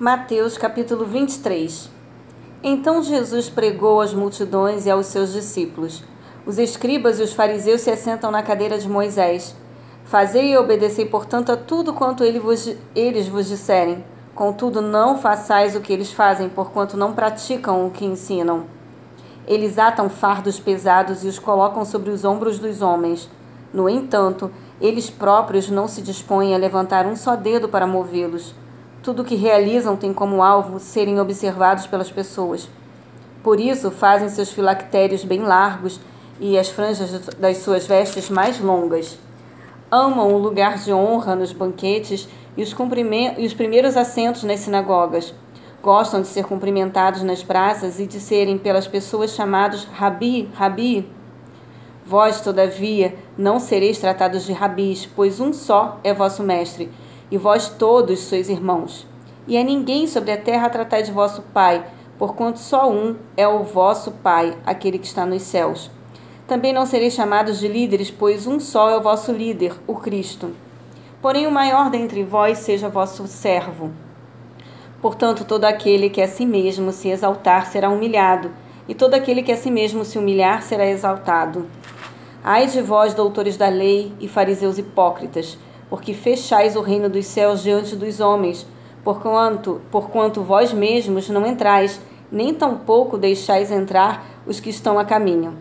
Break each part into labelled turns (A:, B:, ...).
A: Mateus capítulo 23 Então Jesus pregou às multidões e aos seus discípulos. Os escribas e os fariseus se assentam na cadeira de Moisés. Fazei e obedecei, portanto, a tudo quanto ele vos, eles vos disserem. Contudo, não façais o que eles fazem, porquanto não praticam o que ensinam. Eles atam fardos pesados e os colocam sobre os ombros dos homens. No entanto, eles próprios não se dispõem a levantar um só dedo para movê-los. Tudo o que realizam tem como alvo serem observados pelas pessoas. Por isso, fazem seus filactérios bem largos e as franjas das suas vestes mais longas. Amam o lugar de honra nos banquetes e os, e os primeiros assentos nas sinagogas. Gostam de ser cumprimentados nas praças e de serem pelas pessoas chamados Rabi, Rabi. Vós, todavia, não sereis tratados de rabis, pois um só é vosso mestre e vós todos sois irmãos. E a ninguém sobre a terra tratai de vosso Pai, porquanto só um é o vosso Pai, aquele que está nos céus. Também não sereis chamados de líderes, pois um só é o vosso líder, o Cristo. Porém, o maior dentre vós seja vosso servo. Portanto, todo aquele que a si mesmo se exaltar será humilhado, e todo aquele que a si mesmo se humilhar será exaltado. Ai de vós, doutores da lei e fariseus hipócritas, porque fechais o reino dos céus diante dos homens, porquanto, porquanto vós mesmos não entrais, nem tampouco deixais entrar os que estão a caminho.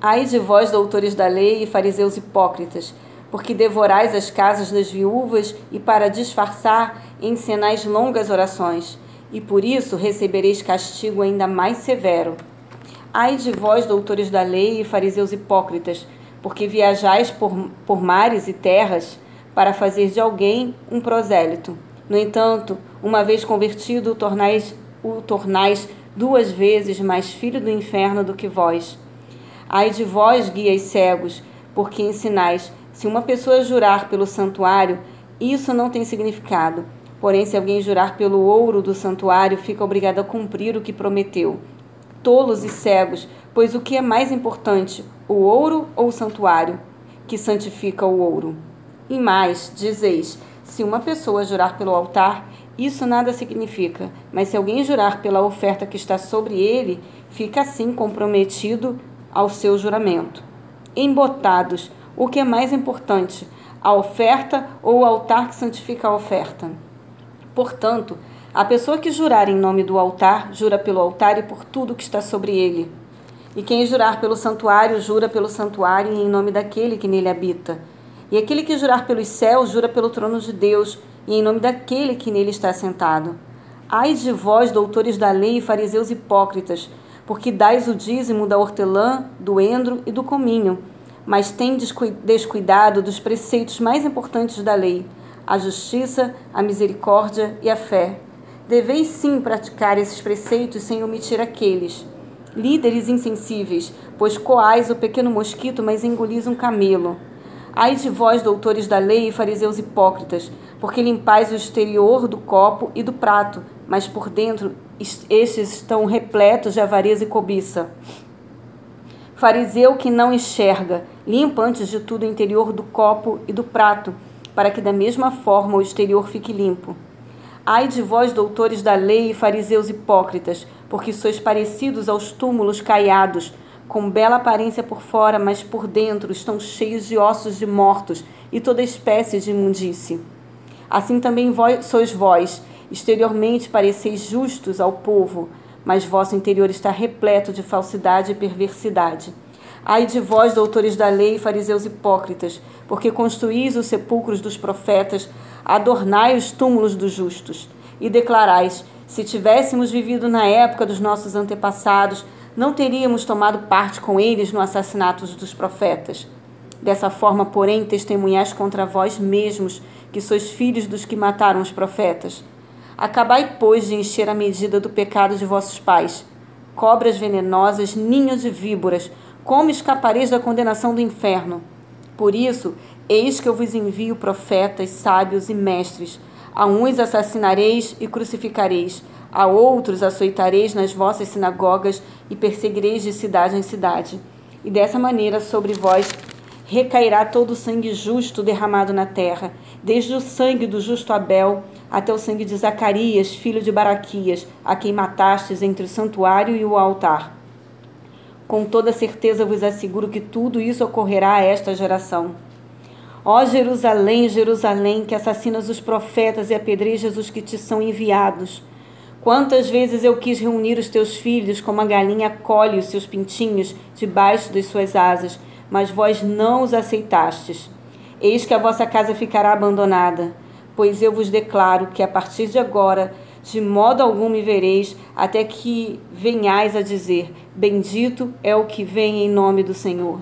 A: Ai de vós, doutores da lei e fariseus hipócritas, porque devorais as casas das viúvas e, para disfarçar, encenais longas orações, e por isso recebereis castigo ainda mais severo. Ai de vós, doutores da lei e fariseus hipócritas, porque viajais por, por mares e terras, para fazer de alguém um prosélito. No entanto, uma vez convertido, tornais, o tornais duas vezes mais filho do inferno do que vós. Ai de vós, guias cegos, porque ensinais: se uma pessoa jurar pelo santuário, isso não tem significado. Porém, se alguém jurar pelo ouro do santuário, fica obrigado a cumprir o que prometeu. Tolos e cegos, pois o que é mais importante, o ouro ou o santuário, que santifica o ouro? E mais, dizeis: se uma pessoa jurar pelo altar, isso nada significa, mas se alguém jurar pela oferta que está sobre ele, fica assim comprometido ao seu juramento. Embotados, o que é mais importante, a oferta ou o altar que santifica a oferta? Portanto, a pessoa que jurar em nome do altar, jura pelo altar e por tudo que está sobre ele. E quem jurar pelo santuário, jura pelo santuário e em nome daquele que nele habita. E aquele que jurar pelos céus, jura pelo trono de Deus, e em nome daquele que nele está sentado. Ai de vós, doutores da lei e fariseus hipócritas, porque dais o dízimo da hortelã, do endro e do cominho, mas tem descuidado dos preceitos mais importantes da lei, a justiça, a misericórdia e a fé. Deveis sim praticar esses preceitos sem omitir aqueles. Líderes insensíveis, pois coais o pequeno mosquito, mas engolis um camelo. Ai de vós, doutores da lei e fariseus hipócritas, porque limpais o exterior do copo e do prato, mas por dentro estes estão repletos de avareza e cobiça. Fariseu que não enxerga, limpa antes de tudo o interior do copo e do prato, para que da mesma forma o exterior fique limpo. Ai de vós, doutores da lei e fariseus hipócritas, porque sois parecidos aos túmulos caiados, com bela aparência por fora, mas por dentro estão cheios de ossos de mortos e toda espécie de imundície. Assim também vós, sois vós, exteriormente pareceis justos ao povo, mas vosso interior está repleto de falsidade e perversidade. Ai de vós, doutores da lei fariseus hipócritas, porque construís os sepulcros dos profetas, adornai os túmulos dos justos, e declarais: se tivéssemos vivido na época dos nossos antepassados, não teríamos tomado parte com eles no assassinato dos profetas. Dessa forma, porém, testemunhais contra vós mesmos, que sois filhos dos que mataram os profetas. Acabai, pois, de encher a medida do pecado de vossos pais. Cobras venenosas, ninhos de víboras, como escapareis da condenação do inferno? Por isso, eis que eu vos envio profetas, sábios e mestres. A uns assassinareis e crucificareis, a outros açoitareis nas vossas sinagogas e perseguireis de cidade em cidade. E dessa maneira sobre vós recairá todo o sangue justo derramado na terra, desde o sangue do justo Abel até o sangue de Zacarias, filho de Baraquias, a quem matastes entre o santuário e o altar. Com toda certeza vos asseguro que tudo isso ocorrerá a esta geração. Ó Jerusalém, Jerusalém, que assassinas os profetas e apedrejas os que te são enviados. Quantas vezes eu quis reunir os teus filhos, como a galinha colhe os seus pintinhos debaixo das suas asas, mas vós não os aceitastes. Eis que a vossa casa ficará abandonada, pois eu vos declaro que a partir de agora, de modo algum me vereis, até que venhais a dizer: Bendito é o que vem em nome do Senhor.